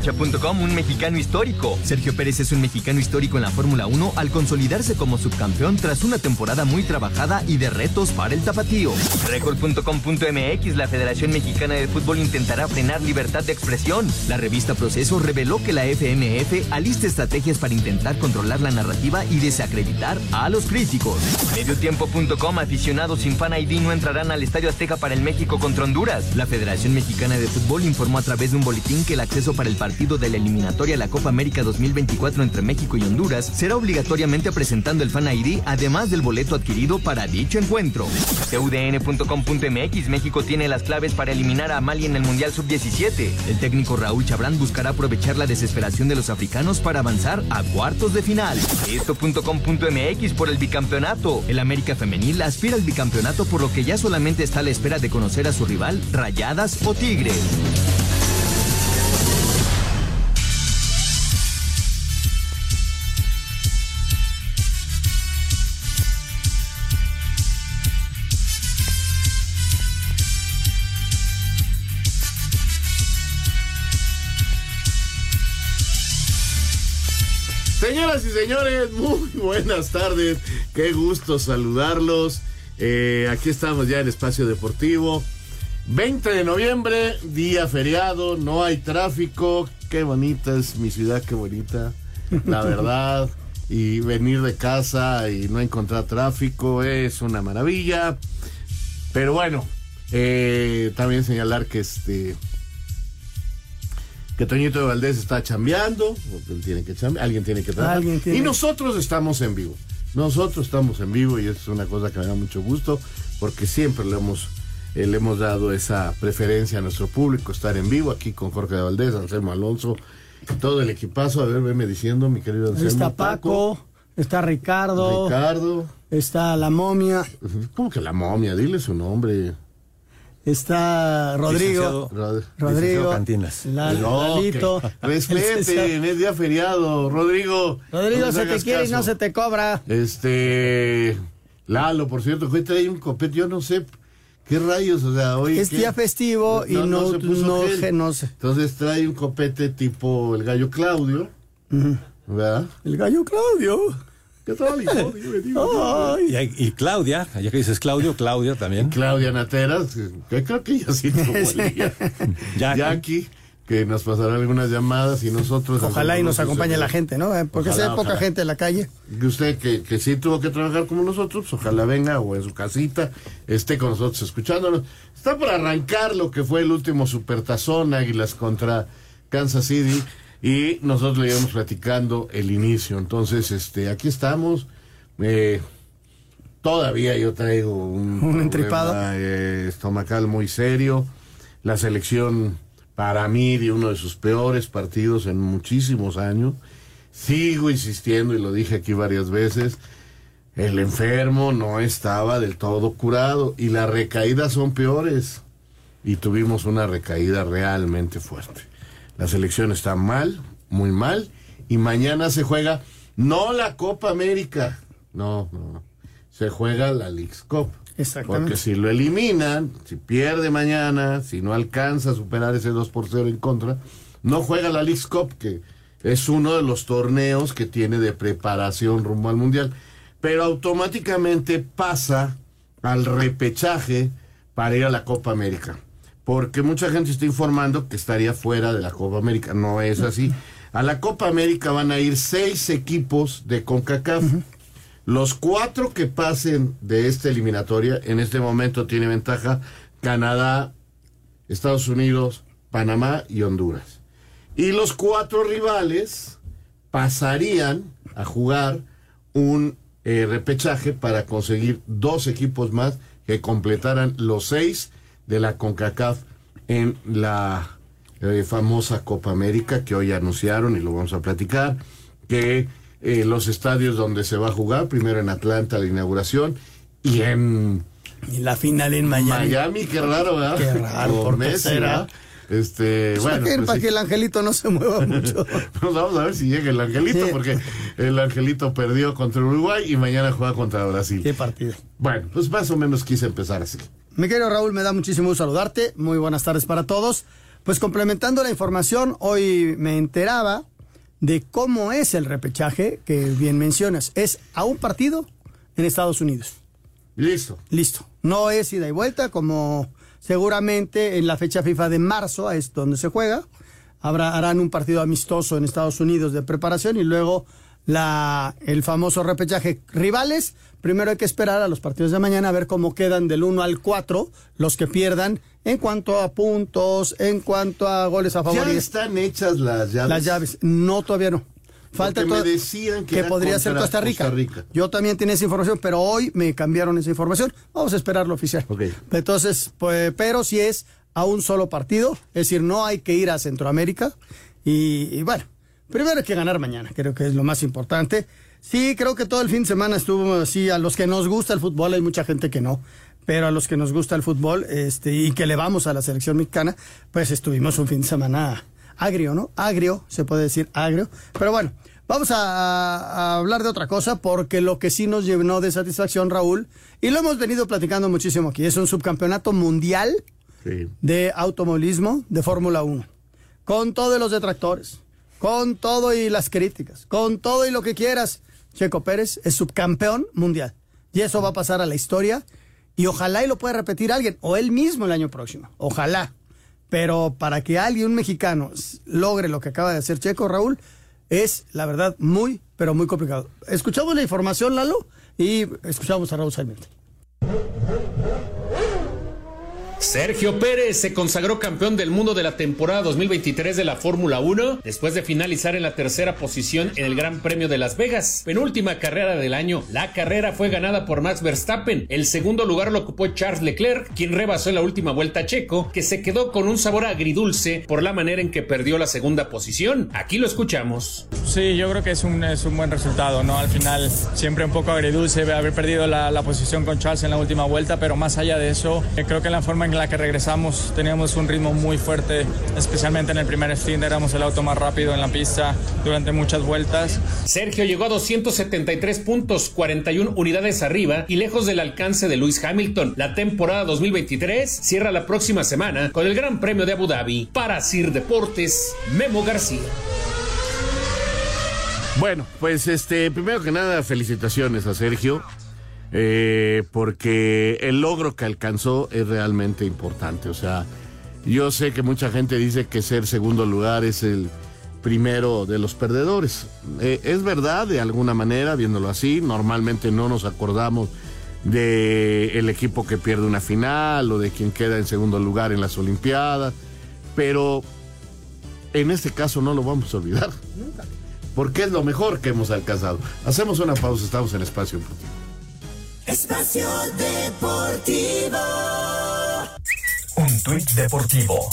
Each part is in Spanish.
Cancha.com, un mexicano histórico. Sergio Pérez es un mexicano histórico en la Fórmula 1 al consolidarse como subcampeón tras una temporada muy trabajada y de retos para el tapatío. Record.com.mx, la Federación Mexicana de Fútbol intentará frenar libertad de expresión. La revista Proceso reveló que la FMF alista estrategias para intentar controlar la narrativa y desacreditar a los críticos. Mediotiempo.com, aficionados sin fan ID no entrarán al Estadio Azteca para el México contra Honduras. La Federación Mexicana de Fútbol informó a través de un boletín que el acceso para el partido de la eliminatoria a la Copa América 2024 entre México y Honduras será obligatoriamente presentando el Fan ID, además del boleto adquirido para dicho encuentro. CUDN.com.mx México tiene las claves para eliminar a Mali en el Mundial Sub-17. El técnico Raúl Chabrán buscará aprovechar la desesperación de los africanos para avanzar a cuartos de final. Esto.com.mx por el bicampeonato. El América Femenil aspira al bicampeonato por lo que ya solamente está a la espera de conocer a su rival, Rayadas o Tigres. Señoras y señores, muy buenas tardes. Qué gusto saludarlos. Eh, aquí estamos ya en Espacio Deportivo. 20 de noviembre, día feriado, no hay tráfico. Qué bonita es mi ciudad, qué bonita. La verdad. Y venir de casa y no encontrar tráfico es una maravilla. Pero bueno, eh, también señalar que este que Toñito de Valdés está chambeando, tiene que chambear, alguien tiene que trabajar. Tiene- Y nosotros estamos en vivo. Nosotros estamos en vivo y es una cosa que me da mucho gusto, porque siempre le hemos, eh, le hemos dado esa preferencia a nuestro público, estar en vivo aquí con Jorge de Valdés, Anselmo Alonso, todo el equipazo. A ver, veme diciendo, mi querido Anselmo. está Paco, está Ricardo, Ricardo. está la momia, ¿Cómo que la momia? Dile su nombre. Está Rodrigo, Rod- Rodrigo, Cantinas. La- No, Lalito, el respeten, es día feriado. Rodrigo. Rodrigo, no se te quiere y no se te cobra. Este. Lalo, por cierto, que trae un copete, yo no sé qué rayos, o sea, hoy. Es ¿qué? día festivo y no- se puso no gel. ge- no sé. Entonces trae un copete tipo el gallo Claudio, ¿verdad? El gallo Claudio. ¿Qué tal, hijo? Dime, dime, dime. Y, y Claudia, ya que dices Claudio, Claudia también. Claudia Nateras, que creo que ella sí tuvo el día. Jackie. Jackie, que nos pasará algunas llamadas y nosotros. Ojalá y nos acompañe la gente, ¿no? Eh, Porque Ojalá, se ve poca ojalá. gente en la calle. que usted que, que sí tuvo que trabajar como nosotros, pues, ojalá venga o en su casita, esté con nosotros escuchándonos. Está por arrancar lo que fue el último supertazón Águilas contra Kansas City y nosotros le íbamos platicando el inicio. Entonces, este, aquí estamos. Eh, todavía yo traigo un, Un entripado. eh, estomacal muy serio. La selección para mí dio uno de sus peores partidos en muchísimos años. Sigo insistiendo y lo dije aquí varias veces. El enfermo no estaba del todo curado y las recaídas son peores. Y tuvimos una recaída realmente fuerte. La selección está mal, muy mal. Y mañana se juega no la Copa América. No, no. Se juega la Leagues Cup. Exactamente. Porque si lo eliminan, si pierde mañana, si no alcanza a superar ese 2 por 0 en contra, no juega la Leagues Cup, que es uno de los torneos que tiene de preparación rumbo al Mundial. Pero automáticamente pasa al repechaje para ir a la Copa América. Porque mucha gente está informando que estaría fuera de la Copa América. No es así. A la Copa América van a ir seis equipos de CONCACAF. Los cuatro que pasen de esta eliminatoria, en este momento tiene ventaja Canadá, Estados Unidos, Panamá y Honduras. Y los cuatro rivales pasarían a jugar un eh, repechaje para conseguir dos equipos más que completaran los seis de la CONCACAF en la eh, famosa Copa América que hoy anunciaron y lo vamos a platicar, que eh, los estadios donde se va a jugar, primero en Atlanta la inauguración y en Y la final en Miami. Miami, qué raro, ¿verdad? Qué raro, ¿por Messi, será? ¿verdad? Este, Pues bueno, para, que, pues para sí. que el angelito no se mueva mucho. Pues vamos a ver si llega el Angelito, Sí. porque el Angelito perdió contra Uruguay y mañana juega contra Brasil. Qué partido. Bueno, pues más o menos quise empezar así. Mi querido Raúl, me da muchísimo gusto saludarte. Muy buenas tardes para todos. Pues complementando la información, hoy me enteraba de cómo es el repechaje que bien mencionas. Es a un partido en Estados Unidos. Listo. Listo. No es ida y vuelta como seguramente en la fecha FIFA de marzo es donde se juega. Habrá, harán un partido amistoso en Estados Unidos de preparación y luego la, el famoso repechaje. Rivales, primero hay que esperar a los partidos de mañana a ver cómo quedan del 1 al 4 los que pierdan en cuanto a puntos, en cuanto a goles a favor. Ya están hechas las llaves. las llaves. No, todavía no. Falta me decían que podría ser Costa Rica. Costa Rica. Yo también tenía esa información, pero hoy me cambiaron esa información. Vamos a esperar lo oficial. Entonces, pues, pero si es a un solo partido, es decir, no hay que ir a Centroamérica. Y, y bueno, primero hay que ganar mañana, creo que es lo más importante. Sí, creo que todo el fin de semana estuvo así. A los que nos gusta el fútbol, hay mucha gente que no. Pero a los que nos gusta el fútbol este, y que le vamos a la selección mexicana, pues estuvimos un fin de semana agrio, ¿no? Agrio, se puede decir agrio. Pero bueno, vamos a, a hablar de otra cosa porque lo que sí nos llenó de satisfacción, Raúl, y lo hemos venido platicando muchísimo aquí, es un subcampeonato mundial Sí. de automovilismo de Fórmula 1. Con todos los detractores, con todo y las críticas, con todo y lo que quieras. Checo Pérez es subcampeón mundial. Y eso va a pasar a la historia. Y ojalá y lo pueda repetir alguien, o él mismo el año próximo. Ojalá. Pero para que alguien, un mexicano, logre lo que acaba de hacer Checo, Raúl, es, la verdad, muy, pero muy complicado. Escuchamos la información, Lalo, y escuchamos a Raúl Sarmiento. Sergio Pérez se consagró campeón del mundo de la temporada 2023 de la Fórmula 1 después de finalizar en la tercera posición en el Gran Premio de Las Vegas, penúltima carrera del año. La carrera fue ganada por Max Verstappen. El segundo lugar lo ocupó Charles Leclerc, quien rebasó en la última vuelta a Checo, que se quedó con un sabor agridulce por la manera en que perdió la segunda posición. Aquí lo escuchamos. Sí, yo creo que es un, es un buen resultado, ¿no? Al final siempre un poco agridulce haber perdido la, la posición con Charles en la última vuelta, pero más allá de eso, eh, creo que la forma en la que regresamos teníamos un ritmo muy fuerte, especialmente en el primer stint, éramos el auto más rápido en la pista durante muchas vueltas. Sergio llegó a 273 puntos, 41 unidades arriba y lejos del alcance de Lewis Hamilton. La temporada 2023 cierra la próxima semana con el Gran Premio de Abu Dhabi. Para Sir Deportes, Memo García. Bueno, pues este, primero que nada, felicitaciones a Sergio, eh, porque el logro que alcanzó es realmente importante. O sea, yo sé que mucha gente dice que ser segundo lugar es el primero de los perdedores. Eh, es verdad, de alguna manera, viéndolo así, normalmente no nos acordamos de el equipo que pierde una final o de quien queda en segundo lugar en las Olimpiadas, pero en este caso no lo vamos a olvidar. Porque es lo mejor que hemos alcanzado. Hacemos una pausa, estamos en Espacio Deportivo. Espacio Deportivo. Un tuit deportivo.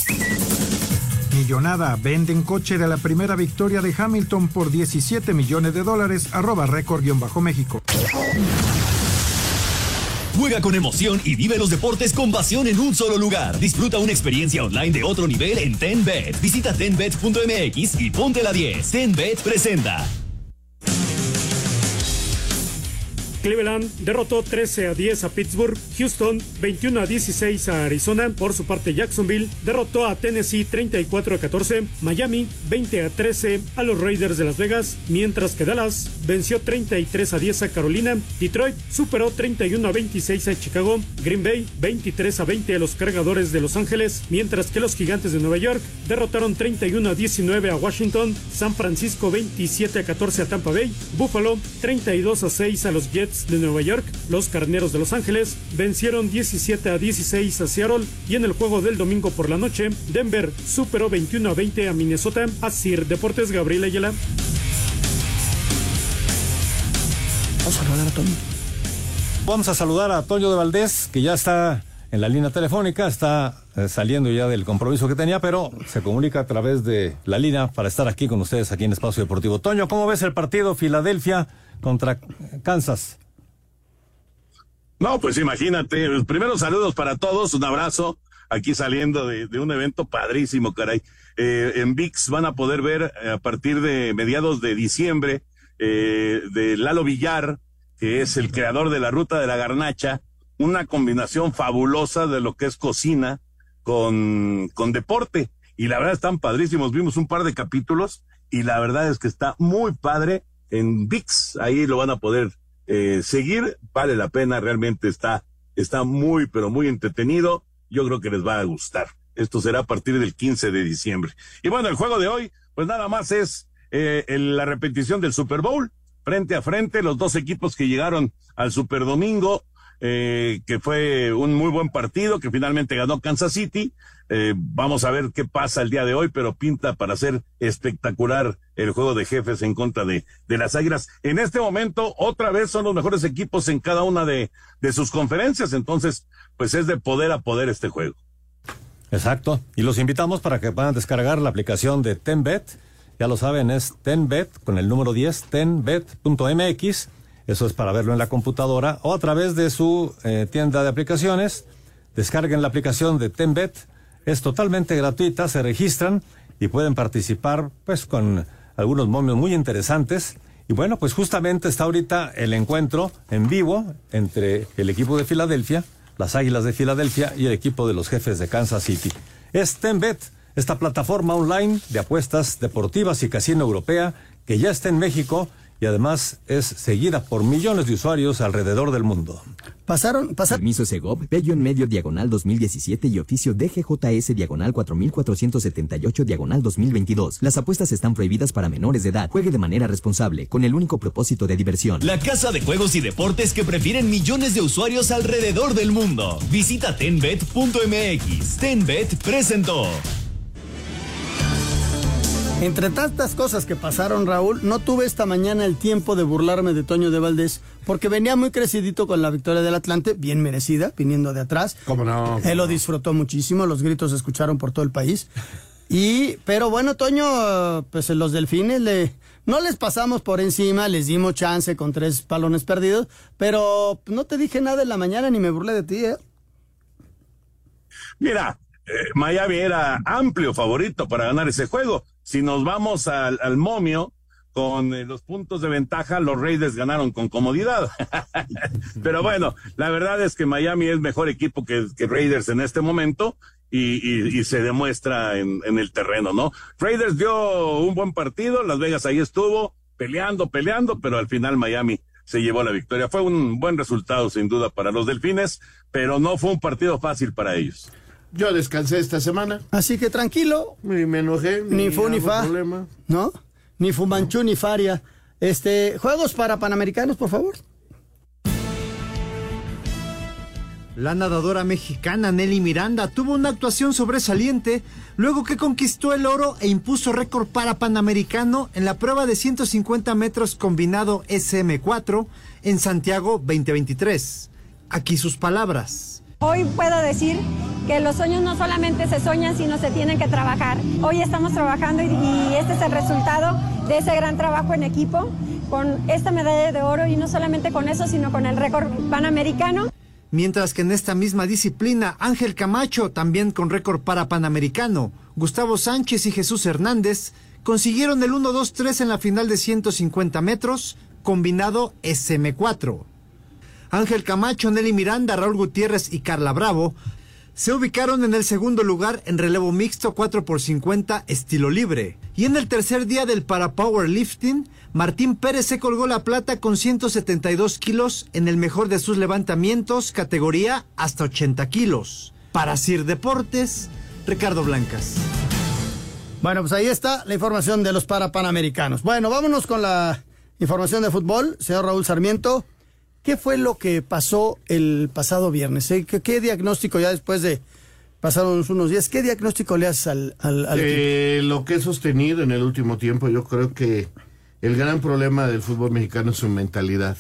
Millonada, venden coche de la primera victoria de Hamilton por 17 millones de dólares, arroba récord-méxico. Juega con emoción y vive los deportes con pasión en un solo lugar. Disfruta una experiencia online de otro nivel en TenBet. Visita tenbet.mx y ponte la 10. TenBet presenta. Cleveland derrotó 13 a 10 a Pittsburgh, Houston 21 a 16 a Arizona, por su parte Jacksonville derrotó a Tennessee 34 a 14, Miami 20 a 13 a los Raiders de Las Vegas, mientras que Dallas venció 33 a 10 a Carolina, Detroit superó 31 a 26 a Chicago, Green Bay 23 a 20 a los cargadores de Los Ángeles, mientras que los gigantes de Nueva York derrotaron 31 a 19 a Washington, San Francisco 27 a 14 a Tampa Bay, Buffalo 32 a 6 a los Jets de Nueva York, los Carneros de Los Ángeles vencieron 17 a 16 a Seattle y en el juego del domingo por la noche, Denver superó 21 a 20 a Minnesota. A Sir Deportes Gabriel Ayala. Vamos a saludar a Toño. Vamos a saludar a Toño de Valdés, que ya está en la línea telefónica, está eh, saliendo ya del compromiso que tenía, pero se comunica a través de la línea para estar aquí con ustedes aquí en Espacio Deportivo. Toño, ¿cómo ves el partido Filadelfia contra Kansas? No, pues imagínate, los primeros saludos para todos, un abrazo, aquí saliendo de, de un evento padrísimo, caray. Eh, en VIX van a poder ver eh, a partir de mediados de diciembre eh, de Lalo Villar, que es el creador de la ruta de la garnacha, una combinación fabulosa de lo que es cocina con, con deporte. Y la verdad están padrísimos, vimos un par de capítulos y la verdad es que está muy padre en VIX, ahí lo van a poder eh, seguir, vale la pena, realmente está, está muy, pero muy entretenido. Yo creo que les va a gustar. Esto será a partir del 15 de diciembre. Y bueno, el juego de hoy, pues nada más es eh, la repetición del Super Bowl, frente a frente, los dos equipos que llegaron al Super Domingo, eh, que fue un muy buen partido, que finalmente ganó Kansas City. Eh, vamos a ver qué pasa el día de hoy, pero pinta para ser espectacular el juego de jefes en contra de, de las Águilas. En este momento, otra vez son los mejores equipos en cada una de, de sus conferencias, entonces, pues es de poder a poder este juego. Exacto. Y los invitamos para que puedan descargar la aplicación de TenBet. Ya lo saben, es TenBet con el número 10, tenbet.mx. Eso es para verlo en la computadora o a través de su eh, tienda de aplicaciones. Descarguen la aplicación de TenBet. Es totalmente gratuita, se registran y pueden participar pues con algunos momios muy interesantes. Y bueno, pues justamente está ahorita el encuentro en vivo entre el equipo de Filadelfia, las Águilas de Filadelfia y el equipo de los jefes de Kansas City. Es TenBet, esta plataforma online de apuestas deportivas y casino europea que ya está en México y además es seguida por millones de usuarios alrededor del mundo. Pasaron, pasaron. Permiso Segov, Bello en medio diagonal 2017 y oficio DGJS diagonal 4478 diagonal 2022. Las apuestas están prohibidas para menores de edad. Juegue de manera responsable, con el único propósito de diversión. La casa de juegos y deportes que prefieren millones de usuarios alrededor del mundo. Visita tenbet.mx. Tenbet presentó. Entre tantas cosas que pasaron, Raúl, no tuve esta mañana el tiempo de burlarme de Toño de Valdés, porque venía muy crecidito con la victoria del Atlante, bien merecida, viniendo de atrás. ¿Cómo no? Él lo disfrutó muchísimo, los gritos se escucharon por todo el país. Y, pero bueno, Toño, pues los delfines le, no les pasamos por encima, les dimos chance con tres palones perdidos, pero no te dije nada en la mañana ni me burlé de ti, ¿eh? Mira, eh, Miami era amplio favorito para ganar ese juego. Si nos vamos al, al momio, con eh, los puntos de ventaja, los Raiders ganaron con comodidad. Pero bueno, la verdad es que Miami es mejor equipo que, que Raiders en este momento y, y- y se demuestra en, en el terreno, ¿no? Raiders dio un buen partido, Las Vegas ahí estuvo peleando, peleando, pero al final Miami se llevó la victoria. Fue un buen resultado sin duda para los Delfines, pero no fue un partido fácil para ellos. Yo descansé esta semana. Así que tranquilo. Ni me enojé. Ni fu ni hago fa. problema. ¿No? Ni Fumanchu ni Faria. Este, juegos para panamericanos, por favor. La nadadora mexicana Nelly Miranda tuvo una actuación sobresaliente luego que conquistó el oro e impuso récord para Panamericano en la prueba de 150 metros combinado SM4 en Santiago 2023. Aquí sus palabras. Hoy puedo decir que los sueños no solamente se soñan, sino se tienen que trabajar. Hoy estamos trabajando y, este es el resultado de ese gran trabajo en equipo con esta medalla de oro y no solamente con eso, sino con el récord panamericano. Mientras que en esta misma disciplina, Ángel Camacho, también con récord para Panamericano, Gustavo Sánchez y Jesús Hernández consiguieron el 1-2-3 en la final de 150 metros, combinado SM4. Ángel Camacho, Nelly Miranda, Raúl Gutiérrez y Carla Bravo se ubicaron en el segundo lugar en relevo mixto 4x50 estilo libre. Y en el tercer día del para powerlifting, Martín Pérez se colgó la plata con 172 kilos en el mejor de sus levantamientos, categoría hasta 80 kilos. Para Sir Deportes, Ricardo Blancas. Bueno, pues ahí está la información de los parapanamericanos. Bueno, vámonos con la información de fútbol. Señor Raúl Sarmiento, ¿qué fue lo que pasó el pasado viernes? eh? ¿Qué, diagnóstico ya después de pasaron unos días? ¿Qué diagnóstico le haces al, al, al? Eh, lo que he sostenido en el último tiempo, yo creo que el gran problema del fútbol mexicano es su mentalidad.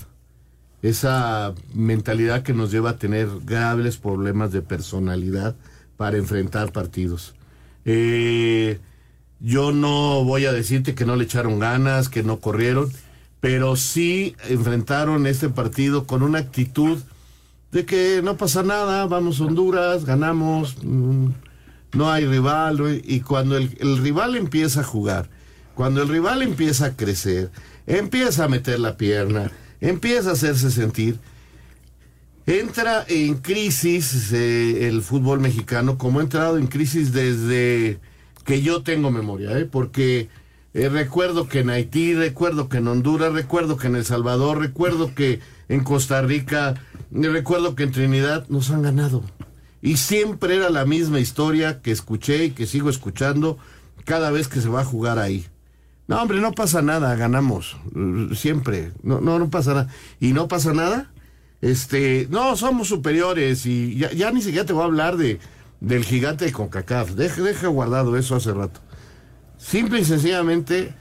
esa mentalidad que nos lleva a tener graves problemas de personalidad para enfrentar partidos. Eh, yo no voy a decirte que no le echaron ganas, que no corrieron, pero sí enfrentaron este partido con una actitud de que no pasa nada, vamos a Honduras, ganamos, mm, no hay rival, y cuando el, rival empieza a jugar, cuando el rival empieza a crecer, empieza a meter la pierna, empieza a hacerse sentir, entra en crisis eh, el fútbol mexicano, como ha entrado en crisis desde que yo tengo memoria, ¿eh? porque eh, recuerdo que en Haití, recuerdo que en Honduras, recuerdo que en El Salvador, recuerdo que en Costa Rica, recuerdo que en Trinidad nos han ganado. Y siempre era la misma historia que escuché y que sigo escuchando cada vez que se va a jugar ahí. No, hombre, no pasa nada, ganamos. Siempre. No, no, no pasa nada. ¿Y no pasa nada? Este, no, somos superiores y ya, ni siquiera te voy a hablar de, del gigante de CONCACAF. Deja guardado eso hace rato. Simple y sencillamente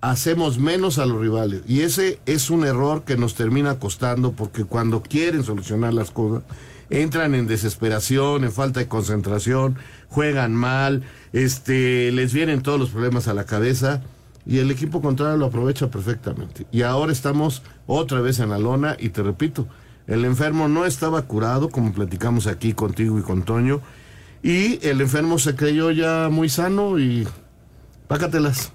hacemos menos a los rivales. Y ese es un error que nos termina costando porque cuando quieren solucionar las cosas, entran en desesperación, en falta de concentración, juegan mal, este, les vienen todos los problemas a la cabeza y el equipo contrario lo aprovecha perfectamente. Y ahora estamos otra vez en la lona y te repito, el enfermo no estaba curado, como platicamos aquí contigo y con Toño, y el enfermo se creyó ya muy sano y pácatelas.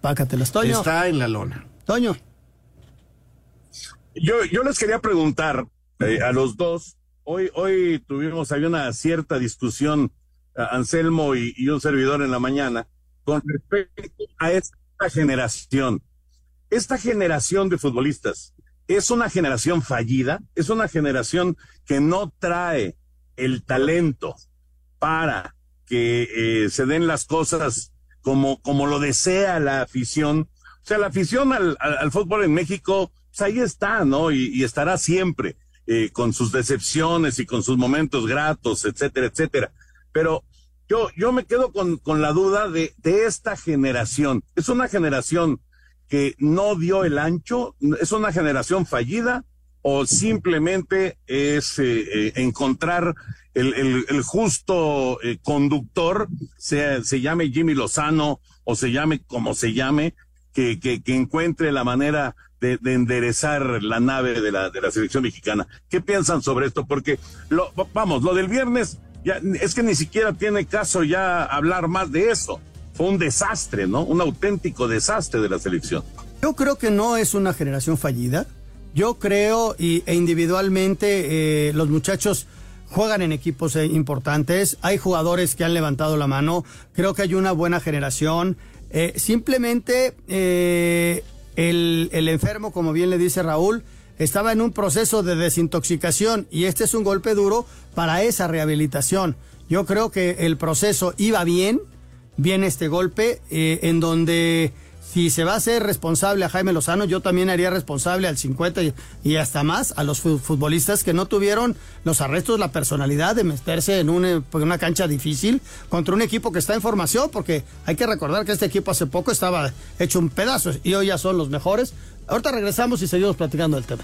Pácatelas, Toño. Está en la lona. Toño. Yo, yo les quería preguntar eh, a los dos, hoy, hoy tuvimos, había una cierta discusión, Anselmo y, y un servidor en la mañana, con respecto a esta generación. Esta generación de futbolistas es una generación fallida, es una generación que no trae el talento para que eh, se den las cosas como, como lo desea la afición. O sea, la afición al, al, fútbol en México, pues ahí está, ¿no? Y, y estará siempre, eh, con sus decepciones y con sus momentos gratos, etcétera, etcétera. Pero yo, yo me quedo con, con la duda de, de esta generación. Es una generación que no dio el ancho, es una generación fallida o simplemente es eh, eh, encontrar el, el, justo eh, conductor, sea, se llame Jimmy Lozano o se llame como se llame, que, que, que encuentre la manera de, de, enderezar la nave de la, de la selección mexicana. ¿Qué piensan sobre esto? Porque, lo, vamos, lo del viernes, ya, es que ni siquiera tiene caso ya hablar más de eso. Fue un desastre, ¿no? Un auténtico desastre de la selección. Yo creo que no es una generación fallida. Yo creo, y, e individualmente, eh, los muchachos juegan en equipos eh, importantes. Hay jugadores que han levantado la mano. Creo que hay una buena generación. Eh, simplemente eh, el, el, enfermo, como bien le dice Raúl, estaba en un proceso de desintoxicación y este es un golpe duro para esa rehabilitación. Yo creo que el proceso iba bien, bien este golpe, eh, en donde si se va a hacer responsable a Jaime Lozano, yo también haría responsable al 50 y, y, hasta más a los futbolistas que no tuvieron los arrestos, la personalidad de meterse en una, una, cancha difícil contra un equipo que está en formación, porque hay que recordar que este equipo hace poco estaba hecho un pedazo y hoy ya son los mejores. Ahorita regresamos y seguimos platicando del tema.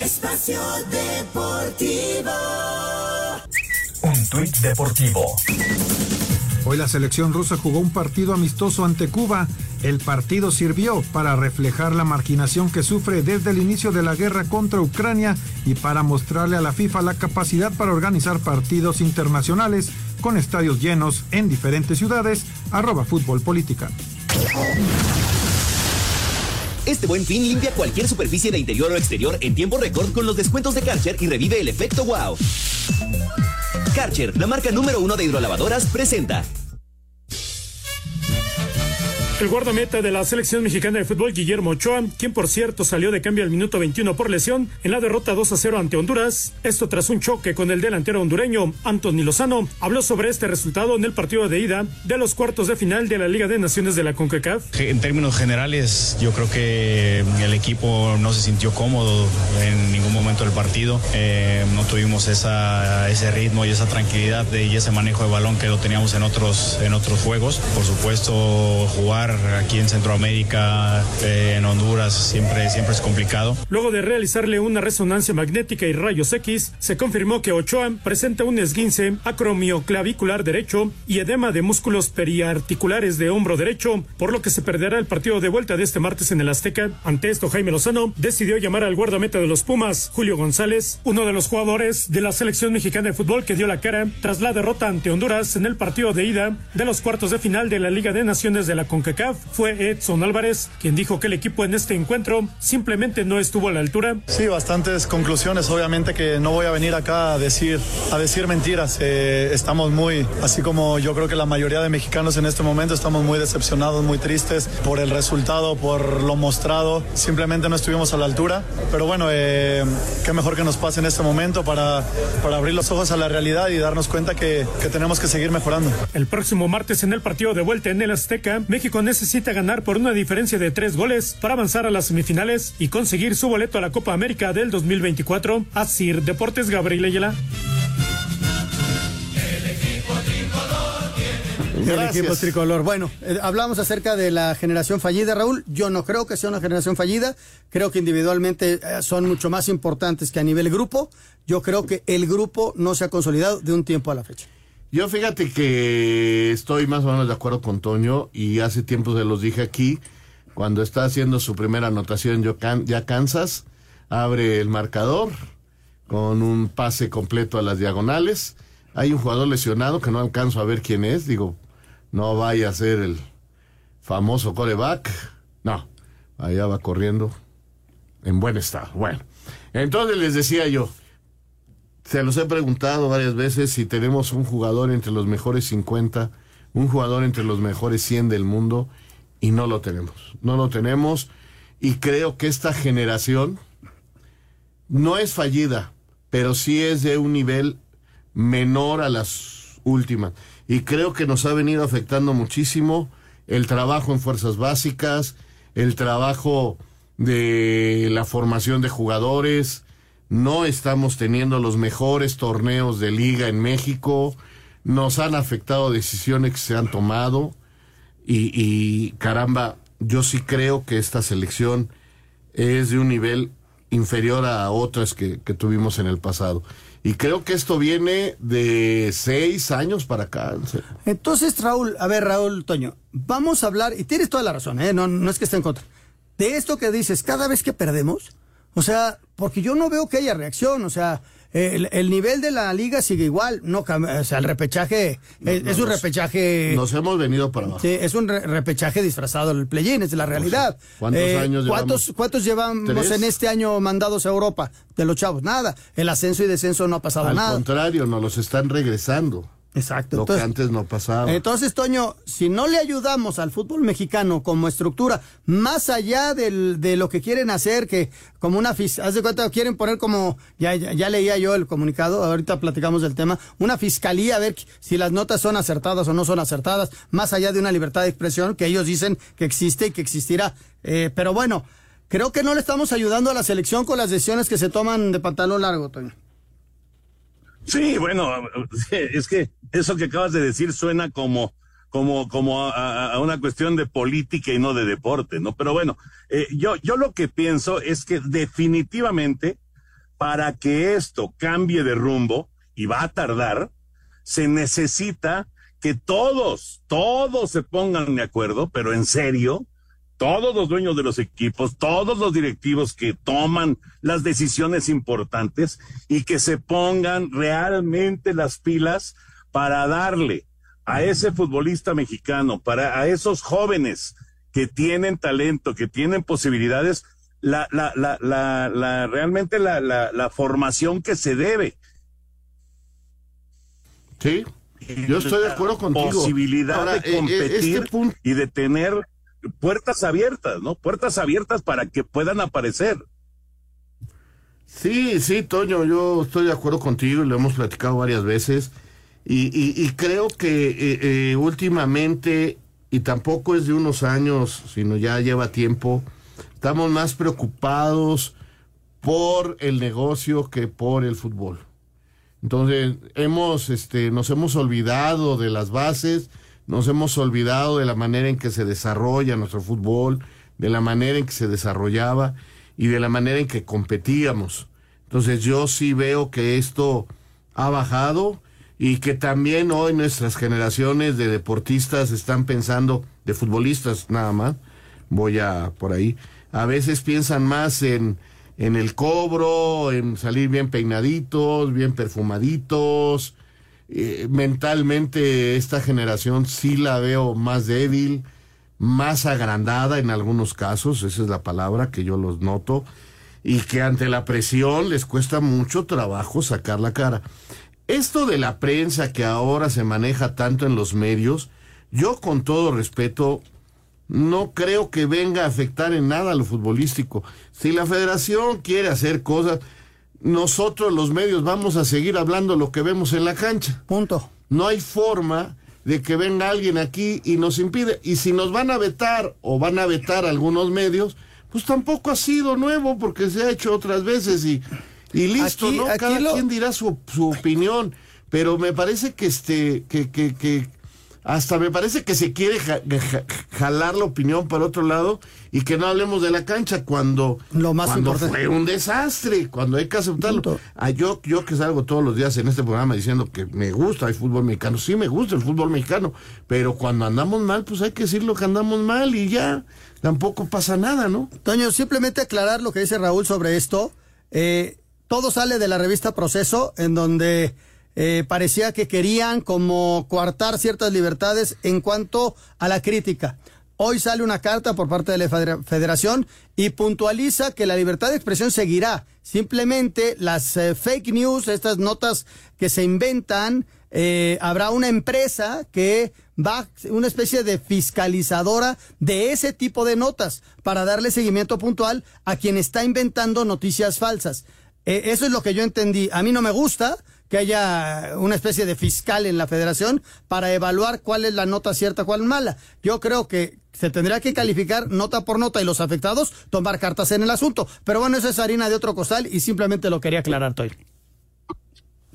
Espacio Deportivo. Un tuit deportivo. Hoy la selección rusa jugó un partido amistoso ante Cuba. El partido sirvió para reflejar la marginación que sufre desde el inicio de la guerra contra Ucrania y para mostrarle a la FIFA la capacidad para organizar partidos internacionales con estadios llenos en diferentes ciudades. Arroba Fútbol Política. Este buen fin limpia cualquier superficie de interior o exterior en tiempo récord con los descuentos de Karcher y revive el efecto wow. Karcher, la marca número uno de hidrolavadoras, presenta. El guardameta de la selección mexicana de fútbol, Guillermo Ochoa, quien por cierto salió de cambio al minuto 21 por lesión en la derrota 2 a 0 ante Honduras, esto tras un choque con el delantero hondureño Anthony Lozano, habló sobre este resultado en el partido de ida de los cuartos de final de la Liga de Naciones de la CONCACAF. En términos generales, yo creo que el equipo no se sintió cómodo en ningún momento del partido, eh, no tuvimos esa, ese ritmo y esa tranquilidad de, y ese manejo de balón que lo teníamos en otros, en otros juegos. Por supuesto, jugar aquí en Centroamérica, eh, en Honduras, siempre, siempre es complicado. Luego de realizarle una resonancia magnética y rayos X, se confirmó que Ochoa presenta un esguince acromioclavicular derecho y edema de músculos periarticulares de hombro derecho, por lo que se perderá el partido de vuelta de este martes en el Azteca. Ante esto, Jaime Lozano decidió llamar al guardameta de los Pumas, Julio González, uno de los jugadores de la selección mexicana de fútbol que dio la cara tras la derrota ante Honduras en el partido de ida de los cuartos de final de la Liga de Naciones de la CONCACAF. Fue Edson Álvarez quien dijo que el equipo en este encuentro simplemente no estuvo a la altura. Sí, bastantes conclusiones. Obviamente que no voy a venir acá a decir, a decir mentiras. Eh, estamos muy, así como yo creo que la mayoría de mexicanos en este momento estamos muy decepcionados, muy tristes por el resultado, por lo mostrado. Simplemente no estuvimos a la altura. Pero bueno, eh, qué mejor que nos pase en este momento para, para abrir los ojos a la realidad y darnos cuenta que, que tenemos que seguir mejorando. El próximo martes en el partido de vuelta en el Azteca, México necesita ganar por una diferencia de tres goles para avanzar a las semifinales y conseguir su boleto a la Copa América del 2024. Asir Deportes Gabriel Ayala. El equipo tricolor. Bueno, eh, hablamos acerca de la generación fallida, Raúl. Yo no creo que sea una generación fallida. Creo que individualmente eh, son mucho más importantes que a nivel grupo. Yo creo que el grupo no se ha consolidado de un tiempo a la fecha. Yo fíjate que estoy más o menos de acuerdo con Toño y hace tiempo se los dije aquí, cuando está haciendo su primera anotación ya Kansas, abre el marcador con un pase completo a las diagonales. Hay un jugador lesionado que no alcanzo a ver quién es, digo, no vaya a ser el famoso coreback. No, allá va corriendo en buen estado. Bueno, entonces les decía yo, se los he preguntado varias veces si tenemos un jugador entre los mejores 50, un jugador entre los mejores 100 del mundo y no lo tenemos. No lo tenemos y creo que esta generación no es fallida, pero sí es de un nivel menor a las últimas. Y creo que nos ha venido afectando muchísimo el trabajo en fuerzas básicas, el trabajo de la formación de jugadores. No estamos teniendo los mejores torneos de liga en México. Nos han afectado decisiones que se han tomado. Y, caramba, yo sí creo que esta selección es de un nivel inferior a otras que, que tuvimos en el pasado. Y creo que esto viene de seis años para acá. Entonces, Raúl, a ver, Raúl Toño, vamos a hablar, y tienes toda la razón, ¿eh? no, no es que esté en contra, de esto que dices, cada vez que perdemos, o sea, porque yo no veo que haya reacción, o sea, el, el nivel de la liga sigue igual, no o sea, el repechaje es, es un nos- repechaje... Nos hemos venido para abajo. Sí, es un re- repechaje disfrazado del play-in, es la realidad. ¿cuántos años ¿cuántos, llevamos? ¿Cuántos llevamos ¿Tres? en este año mandados a Europa de los chavos? Nada. El ascenso y descenso no ha pasado Al nada. contrario, nos los están regresando. Exacto. Lo que Entonces- antes no pasaba. Entonces, Toño, si no le ayudamos al fútbol mexicano como estructura, más allá del- de lo que quieren hacer, que como una fis- haz de cuenta, quieren poner como, ya, ya, ya leía yo el comunicado, ahorita platicamos del tema, una fiscalía a ver si las notas son acertadas o no son acertadas, más allá de una libertad de expresión que ellos dicen que existe y que existirá. Eh, pero bueno, creo que no le estamos ayudando a la selección con las decisiones que se toman de pantalón largo, Toño. Sí, bueno, es que eso que acabas de decir suena como, como, como a, una cuestión de política y no de deporte, ¿no? Pero bueno, eh, yo, yo lo que pienso es que definitivamente para que esto cambie de rumbo, y va a tardar, se necesita que todos, todos se pongan de acuerdo, pero en serio, todos los dueños de los equipos, todos los directivos que toman las decisiones importantes y que se pongan realmente las pilas para darle a ese futbolista mexicano, para a esos jóvenes que tienen talento, que tienen posibilidades, la, la, la, la, la realmente la, la, la formación que se debe. Sí, yo estoy de acuerdo contigo. Posibilidad Ahora, de eh, competir este punto- y de tener puertas abiertas, ¿no? Puertas abiertas para que puedan aparecer. Sí, sí, Toño, yo estoy de acuerdo contigo y lo hemos platicado varias veces. Y, y- y creo que eh, eh, últimamente, y tampoco es de unos años, sino ya lleva tiempo, estamos más preocupados por el negocio que por el fútbol. Entonces, hemos, este, nos hemos olvidado de las bases, nos hemos olvidado de la manera en que se desarrolla nuestro fútbol, de la manera en que se desarrollaba y de la manera en que competíamos. Entonces yo sí veo que esto ha bajado y que también hoy nuestras generaciones de deportistas están pensando, de futbolistas nada más, voy a por ahí, a veces piensan más en, en el cobro, en salir bien peinaditos, bien perfumaditos. Eh, mentalmente esta generación sí la veo más débil, más agrandada en algunos casos, esa es la palabra que yo los noto, y que ante la presión les cuesta mucho trabajo sacar la cara. Esto de la prensa que ahora se maneja tanto en los medios, yo con todo respeto no creo que venga a afectar en nada a lo futbolístico. Si la federación quiere hacer cosas, nosotros los medios vamos a seguir hablando lo que vemos en la cancha. Punto. No hay forma de que venga alguien aquí y nos impide. Y si nos van a vetar o van a vetar algunos medios, pues tampoco ha sido nuevo porque se ha hecho otras veces y, y listo, Aquí- ¿no? aquí Cada lo- quien dirá su, su opinión. Pero me parece que este, que, que, que hasta me parece que se quiere ja- ja- jalar la opinión para otro lado y que no hablemos de la cancha cuando, Lo más cuando importante. fue un desastre, cuando hay que aceptarlo. Ah, yo, yo que salgo todos los días en este programa diciendo que me gusta el fútbol mexicano, sí me gusta el fútbol mexicano, pero cuando andamos mal, pues hay que decirlo que andamos mal y ya, tampoco pasa nada, ¿no? Toño, simplemente aclarar lo que dice Raúl sobre esto. Eh, todo sale de la revista Proceso, en donde eh, parecía que querían como coartar ciertas libertades en cuanto a la crítica. Hoy sale una carta por parte de la federa- federación y puntualiza que la libertad de expresión seguirá. Simplemente las eh, fake news, estas notas que se inventan, eh, habrá una empresa que va, una especie de fiscalizadora de ese tipo de notas para darle seguimiento puntual a quien está inventando noticias falsas. Eh, eso es lo que yo entendí. A mí no me gusta que haya una especie de fiscal en la federación para evaluar cuál es la nota cierta, cuál mala. Yo creo que se tendría que calificar nota por nota y los afectados tomar cartas en el asunto. Pero bueno, eso es harina de otro costal y simplemente lo quería aclarar, Toy.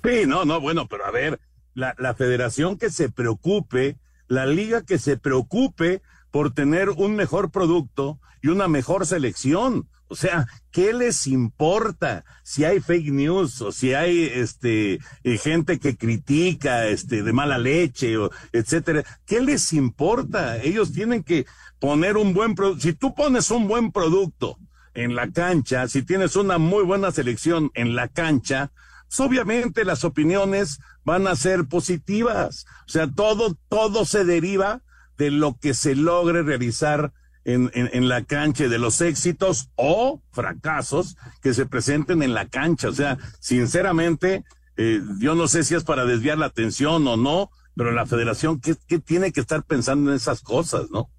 Sí, no, no, bueno, pero a ver, la, la federación que se preocupe, la liga que se preocupe por tener un mejor producto y una mejor selección. O sea, ¿qué les importa si hay fake news o si hay este eh, gente que critica este de mala leche o etcétera? ¿Qué les importa? Ellos tienen que poner un buen producto. Si tú pones un buen producto en la cancha, si tienes una muy buena selección en la cancha, pues obviamente las opiniones van a ser positivas. O sea, todo, todo se deriva de lo que se logre realizar en, en, en la cancha, de los éxitos o fracasos que se presenten en la cancha. O sea, sinceramente, eh, yo no sé si es para desviar la atención o no, pero la federación, ¿qué, qué tiene que estar pensando en esas cosas, no?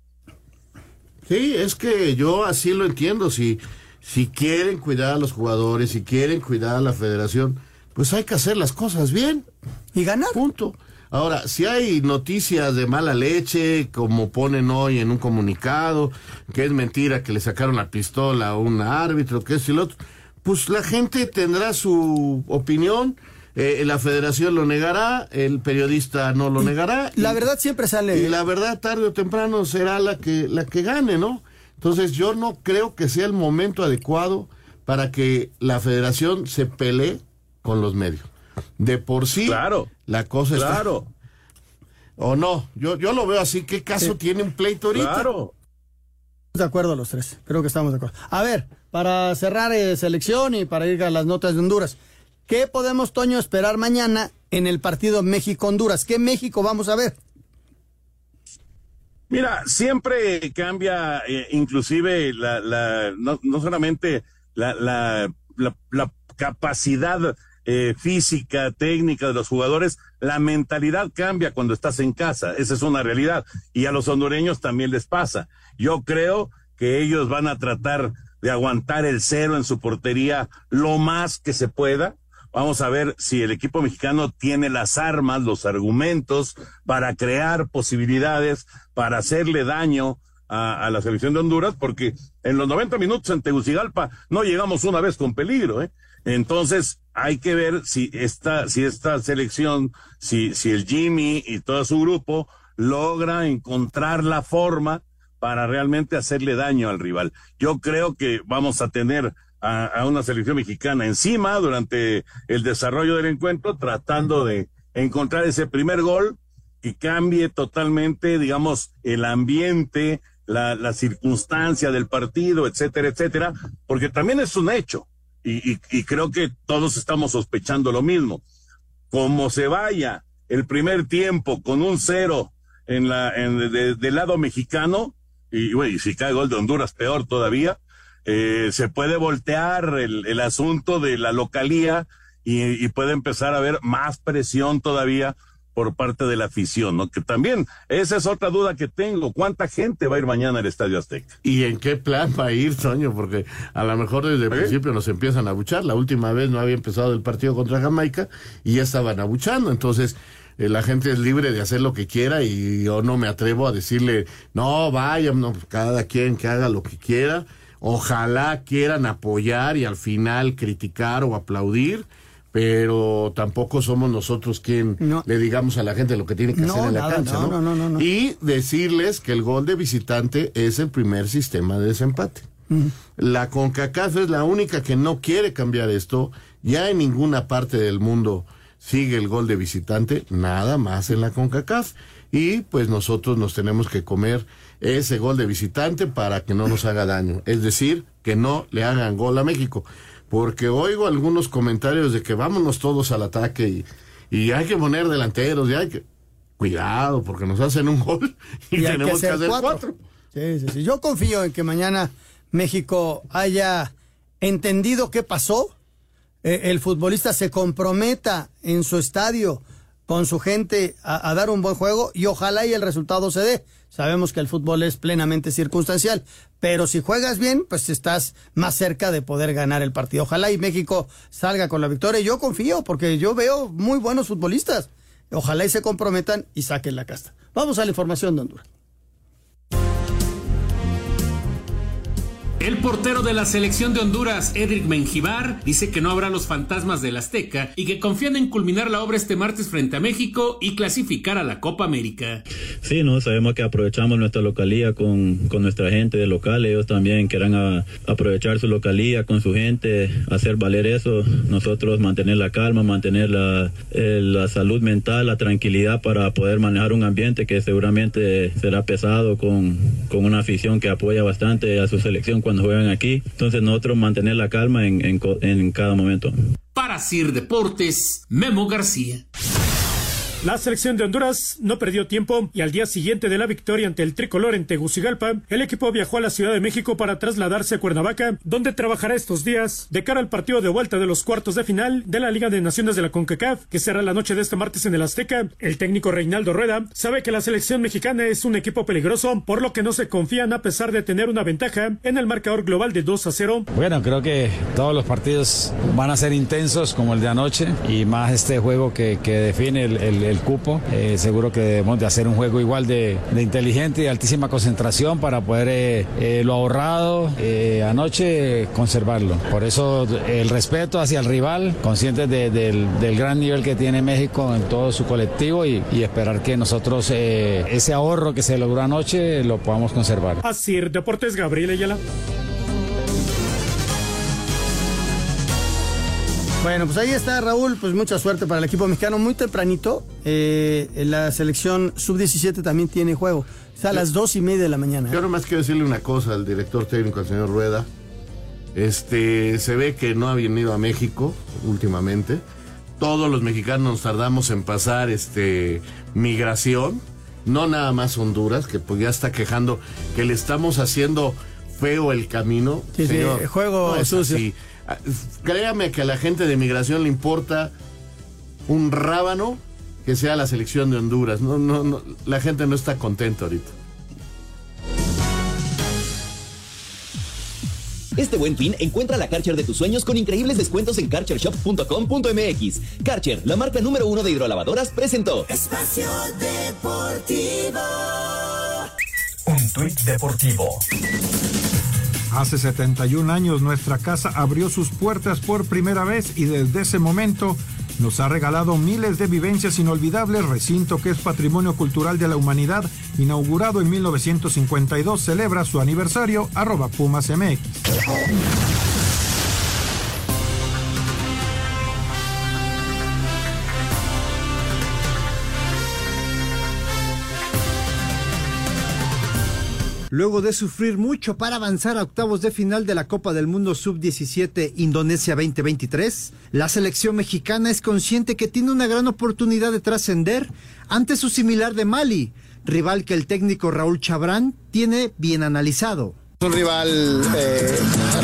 Sí, es que yo así lo entiendo. Si, si quieren cuidar a los jugadores, si quieren cuidar a la federación, pues hay que hacer las cosas bien. Y ganar. Punto. Ahora, si hay noticias de mala leche, como ponen hoy en un comunicado, que es mentira que le sacaron la pistola a un árbitro, que es el otro, pues la gente tendrá su opinión. eh, la federación lo negará, el periodista no lo negará. La y- verdad siempre sale. y la verdad tarde o temprano será la que la que gane, ¿no? Entonces yo no creo que sea el momento adecuado para que la federación se pelee con los medios. De por sí, Claro. la cosa está. Claro. O no, yo, yo lo veo así. ¿Qué caso tiene un pleito ahorita? Claro. De acuerdo los tres, creo que estamos de acuerdo. A ver, para cerrar eh, selección y para ir a las notas de Honduras, ¿qué podemos, Toño, esperar mañana en el partido México-Honduras? ¿Qué México vamos a ver? Mira, siempre cambia, eh, inclusive la, la, no, no solamente la, la, la, la capacidad eh, física, técnica de los jugadores, la mentalidad cambia cuando estás en casa. Esa es una realidad. Y a los hondureños también les pasa. Yo creo que ellos van a tratar de aguantar el cero en su portería lo más que se pueda. Vamos a ver si el equipo mexicano tiene las armas, los argumentos para crear posibilidades, para hacerle daño a, la selección de Honduras, porque en los 90 minutos en Tegucigalpa no llegamos una vez con peligro, ¿eh? Entonces hay que ver si esta, si esta selección, si, si el Jimmy y todo su grupo logra encontrar la forma para realmente hacerle daño al rival. Yo creo que vamos a tener a, a, una selección mexicana encima durante el desarrollo del encuentro, tratando de encontrar ese primer gol que cambie totalmente, digamos, el ambiente, la, la circunstancia del partido, etcétera, etcétera, porque también es un hecho. Y, creo que todos estamos sospechando lo mismo. Como se vaya el primer tiempo con un cero en la, en, de, del lado mexicano, y si cae gol de Honduras, peor todavía, eh, se puede voltear el, el, asunto de la localía y, y, puede empezar a haber más presión todavía por parte de la afición, ¿no? Que también, esa es otra duda que tengo. ¿Cuánta gente va a ir mañana al Estadio Azteca? ¿Y en qué plan va a ir, Toño? Porque a lo mejor desde el ¿Eh? principio nos empiezan a buchar. La última vez no había empezado el partido contra Jamaica y ya estaban abuchando. Entonces, eh, la gente es libre de hacer lo que quiera y yo no me atrevo a decirle, no, vaya, no, cada quien que haga lo que quiera. Ojalá quieran apoyar y al final criticar o aplaudir pero tampoco somos nosotros quien no. le digamos a la gente lo que tiene que no, hacer en la cancha, no, ¿no? Y decirles que el gol de visitante es el primer sistema de desempate. -huh. La CONCACAF es la única que no quiere cambiar esto. Ya en ninguna parte del mundo sigue el gol de visitante, nada más en la CONCACAF. Y pues nosotros nos tenemos que comer ese gol de visitante para que no nos haga daño. Es decir, que no le hagan gol a México porque oigo algunos comentarios de que vámonos todos al ataque y, y hay que poner delanteros, y hay que... Cuidado, porque nos hacen un gol y, y tenemos que hacer, que hacer cuatro. cuatro. Sí, sí, sí. Yo confío en que mañana México haya entendido qué pasó, eh, el futbolista se comprometa en su estadio con su gente a, a dar un buen juego y ojalá y el resultado se dé. Sabemos que el fútbol es plenamente circunstancial, pero si juegas bien, pues estás más cerca de poder ganar el partido. Ojalá y México salga con la victoria. Yo confío porque yo veo muy buenos futbolistas. Ojalá y se comprometan y saquen la casta. Vamos a la información de Honduras. El portero de la selección de Honduras, Edric Menjivar, dice que no habrá los fantasmas del Azteca y que confían en culminar la obra este martes frente a México y clasificar a la Copa América. Sí, no, sabemos que aprovechamos nuestra localía con, con nuestra gente de local, ellos también quieran a, aprovechar su localía con su gente, hacer valer eso, nosotros mantener la calma, mantener la, eh, la salud mental, la tranquilidad para poder manejar un ambiente que seguramente será pesado con, con una afición que apoya bastante a su selección cuando juegan aquí. Entonces nosotros mantener la calma en, en, en cada momento. Para Sir Deportes, Memo García. La selección de Honduras no perdió tiempo y al día siguiente de la victoria ante el tricolor en Tegucigalpa, el equipo viajó a la Ciudad de México para trasladarse a Cuernavaca, donde trabajará estos días de cara al partido de vuelta de los cuartos de final de la Liga de Naciones de la CONCACAF, que será la noche de este martes en el Azteca. El técnico Reinaldo Rueda sabe que la selección mexicana es un equipo peligroso, por lo que no se confían a pesar de tener una ventaja en el marcador global de 2 a 0. Bueno, creo que todos los partidos van a ser intensos como el de anoche y más este juego que, que define el, el el cupo. Eh, seguro que debemos de hacer un juego igual de, inteligente y de altísima concentración para poder eh, eh, lo ahorrado anoche conservarlo. Por eso el respeto hacia el rival, conscientes de, del, del, gran nivel que tiene México en todo su colectivo y, y esperar que nosotros ese ahorro que se logró anoche lo podamos conservar. Así, Deportes Gabriel Ayala. Bueno, pues ahí está Raúl, pues mucha suerte para el equipo mexicano. Muy tempranito, eh, la selección sub-17 también tiene juego. O sea, a las dos y media de la mañana. ¿eh? Yo nomás quiero decirle una cosa al director técnico, al señor Rueda. Este, se ve que no ha venido a México últimamente. Todos los mexicanos nos tardamos en pasar este migración. No nada más Honduras, que pues ya está quejando que le estamos haciendo feo el camino. Sí, señor. sí, juego no sucio. Así. Créame que a la gente de migración le importa un rábano que sea la selección de Honduras. No, no, no, la gente no está contenta ahorita. Este buen fin, encuentra la Karcher de tus sueños con increíbles descuentos en karchershop.com.mx. Karcher, la marca número uno de hidrolavadoras, presentó. Espacio Deportivo. Un tuit deportivo. Hace 71 años nuestra casa abrió sus puertas por primera vez y desde ese momento nos ha regalado miles de vivencias inolvidables, recinto que es patrimonio cultural de la humanidad, inaugurado en 1952, celebra su aniversario, arroba Pumas MX. Luego de sufrir mucho para avanzar a octavos de final de la Copa del Mundo Sub-17 Indonesia 2023, la selección mexicana es consciente que tiene una gran oportunidad de trascender ante su similar de Mali, rival que el técnico Raúl Chabrán tiene bien analizado. Es un rival eh,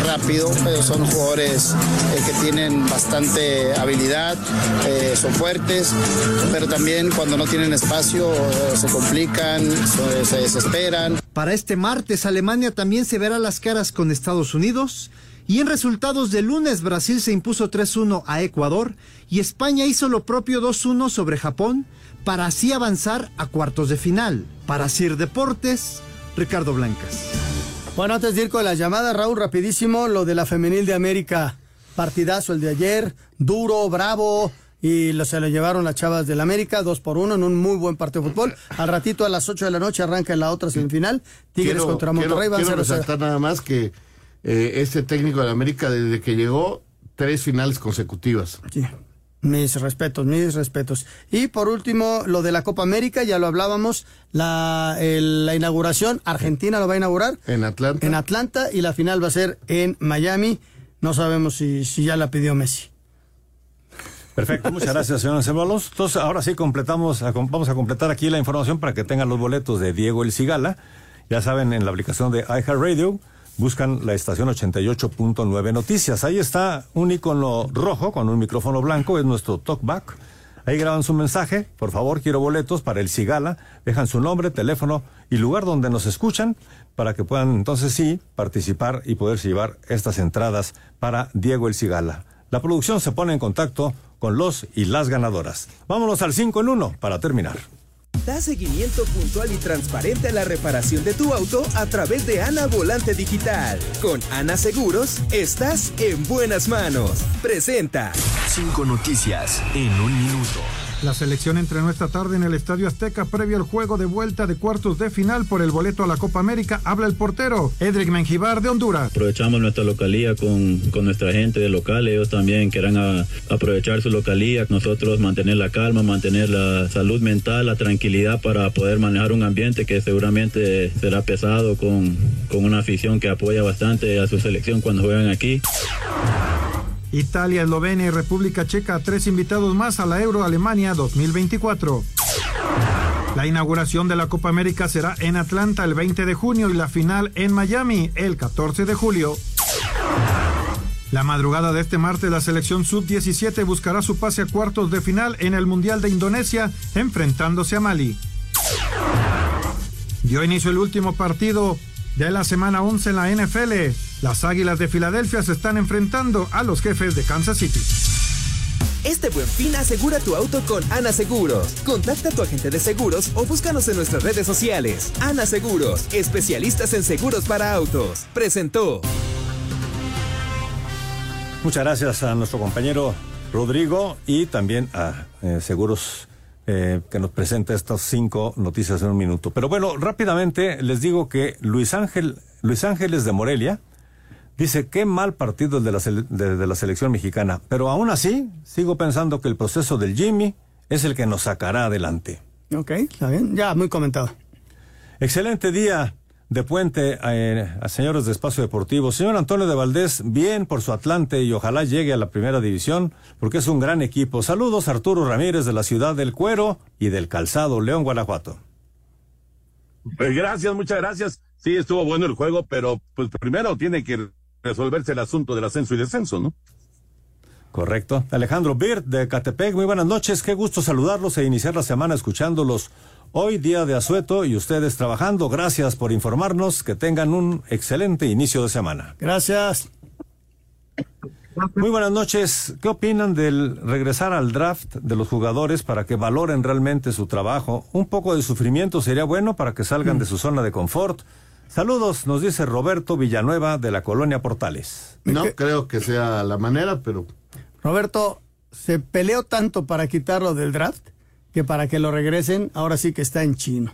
rápido, pero son jugadores eh, que tienen bastante habilidad, eh, son fuertes, pero también cuando no tienen espacio se complican, se, se desesperan. Para este martes, Alemania también se verá las caras con Estados Unidos. Y en resultados de lunes, Brasil se impuso 3-1 a Ecuador y España hizo lo propio 2-1 sobre Japón para así avanzar a cuartos de final. Para Sir Deportes, Ricardo Blancas. Bueno, antes de ir con las llamadas, Raúl, rapidísimo, lo de la femenil de América. Partidazo el de ayer, duro, bravo, y lo, se lo llevaron las chavas del América, dos por uno, en un muy buen partido de fútbol. Al ratito, a las 8 de la noche, arranca la otra semifinal. Tigres Quiero- contra Monterrey, quiero- van quiero 0 0 resaltar nada más que eh, este técnico de América, desde que llegó, tres finales consecutivas. Sí. Mis respetos, mis respetos. Y por último, lo de la Copa América, ya lo hablábamos, la, el- la inauguración, Argentina lo va a inaugurar. En Atlanta. En Atlanta y la final va a ser en Miami. No sabemos si, si ya la pidió Messi. Perfecto, muchas gracias, señor Ceballos. Entonces, ahora sí completamos, vamos a completar aquí la información para que tengan los boletos de Diego El Cigala. Ya saben, en la aplicación de iHeartRadio buscan la estación 88.9 Noticias. Ahí está un icono rojo con un micrófono blanco, es nuestro talkback. Ahí graban su mensaje, por favor, quiero boletos para El Cigala. Dejan su nombre, teléfono y lugar donde nos escuchan para que puedan entonces sí participar y poderse llevar estas entradas para Diego El Cigala. La producción se pone en contacto con los y las ganadoras. Vámonos al 5 en 1 para terminar. Da seguimiento puntual y transparente a la reparación de tu auto a través de Ana Volante Digital. Con Ana Seguros, estás en buenas manos. Presenta. Cinco noticias en un minuto. La selección entrenó esta tarde en el Estadio Azteca previo al juego de vuelta de cuartos de final por el boleto a la Copa América. Habla el portero, Edric Menjivar de Honduras. Aprovechamos nuestra localía con, con nuestra gente de local, ellos también quieran a- aprovechar su localía, nosotros mantener la calma, mantener la salud mental, la tranquilidad para poder manejar un ambiente que seguramente será pesado con, con una afición que apoya bastante a su selección cuando juegan aquí. Italia, Eslovenia y República Checa, tres invitados más a la Euro Alemania 2024. La inauguración de la Copa América será en Atlanta el 20 de junio y la final en Miami el 14 de julio. La madrugada de este martes la selección sub-17 buscará su pase a cuartos de final en el Mundial de Indonesia enfrentándose a Mali. Dio inicio el último partido de la semana 11 en la NFL. Las Águilas de Filadelfia se están enfrentando a los jefes de Kansas City. Este buen fin asegura tu auto con Ana Seguros. Contacta a tu agente de seguros o búscanos en nuestras redes sociales. Ana Seguros, especialistas en seguros para autos. Presentó. Muchas gracias a nuestro compañero Rodrigo y también a eh, Seguros eh, que nos presenta estas cinco noticias en un minuto. Pero bueno, rápidamente les digo que Luis Ángel, Luis Ángeles de Morelia dice qué mal partido el de la, de- de la selección mexicana, pero aún así sigo pensando que el proceso del Jimmy es el que nos sacará adelante. Ok, está bien. Ya, muy comentado. Excelente día de puente eh, a señores de Espacio Deportivo. Señor Antonio de Valdés, bien por su Atlante y ojalá llegue a la primera división porque es un gran equipo. Saludos Arturo Ramírez de la ciudad del Cuero y del Calzado, León, Guanajuato. Pues gracias, muchas gracias. Sí, estuvo bueno el juego, pero pues primero tiene que resolverse el asunto del ascenso y descenso, ¿no? Correcto. Alejandro Birt de Catepec, muy buenas noches. Qué gusto saludarlos e iniciar la semana escuchándolos. Hoy día de asueto y ustedes trabajando. Gracias por informarnos. Que tengan un excelente inicio de semana. Gracias. Muy buenas noches. ¿Qué opinan del regresar al draft de los jugadores para que valoren realmente su trabajo? Un poco de sufrimiento sería bueno para que salgan de su zona de confort. Saludos, nos dice Roberto Villanueva de la colonia Portales. No creo que sea la manera, pero Roberto, se peleó tanto para quitarlo del draft que para que lo regresen, ahora sí que está en chino.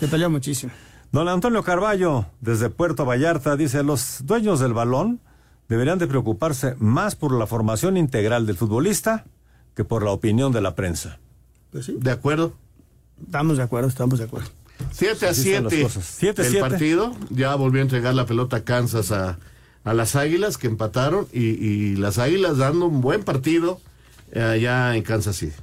Se peleó muchísimo. Don Antonio Carballo, desde Puerto Vallarta, dice, los dueños del balón deberían de preocuparse más por la formación integral del futbolista que por la opinión de la prensa. Pues sí. ¿De acuerdo? Estamos de acuerdo, estamos de acuerdo. 7 a Así están las 7 cosas. Siete, el siete. partido. Ya volvió a entregar la pelota a Kansas a, a las Águilas que empataron y, y las Águilas dando un buen partido eh, allá en Kansas City.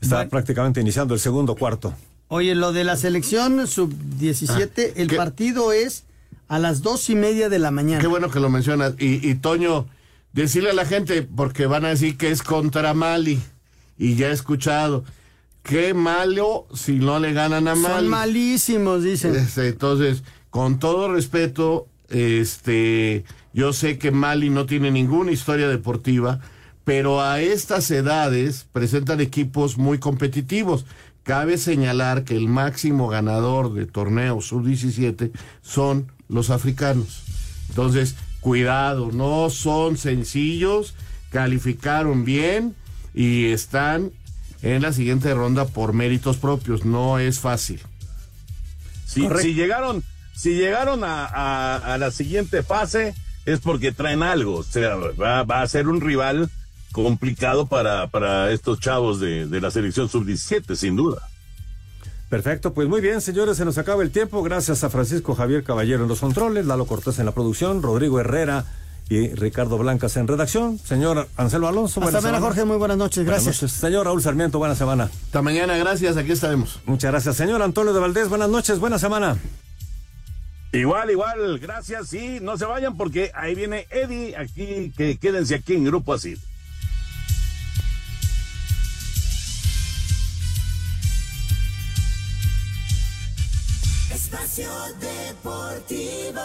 Está prácticamente iniciando el segundo cuarto. Oye, lo de la selección sub-17, el partido es a las dos y media de la mañana. Qué bueno que lo mencionas. Y, y Toño, decirle a la gente, porque van a decir que es contra Mali. Y ya he escuchado. Qué malo si no le ganan a Mali. Son malísimos, dicen. Este, entonces, con todo respeto, este, yo sé que Mali no tiene ninguna historia deportiva, pero a estas edades presentan equipos muy competitivos. Cabe señalar que el máximo ganador de torneos sub-17 son los africanos. Entonces, cuidado, no son sencillos, calificaron bien y están en la siguiente ronda por méritos propios. No es fácil. Si, si llegaron, si llegaron a, a- a la siguiente fase es porque traen algo. O sea, va, va a ser un rival complicado para, para estos chavos de, de la selección sub-17, sin duda. Perfecto, pues muy bien, señores, se nos acaba el tiempo. Gracias a Francisco Javier Caballero en los controles, Lalo Cortés en la producción, Rodrigo Herrera y Ricardo Blancas en redacción. Señor Anselmo Alonso, Hasta buena mañana, semana. Jorge, muy buenas noches, Buenas gracias. noches. Señor Raúl Sarmiento, buena semana. Hasta mañana, gracias, aquí estaremos. Muchas gracias. Señor Antonio de Valdés, buenas noches, buena semana. Igual, igual, gracias y no se vayan porque ahí viene Eddie, aquí, que quédense aquí en Grupo Así. Espacio Deportivo.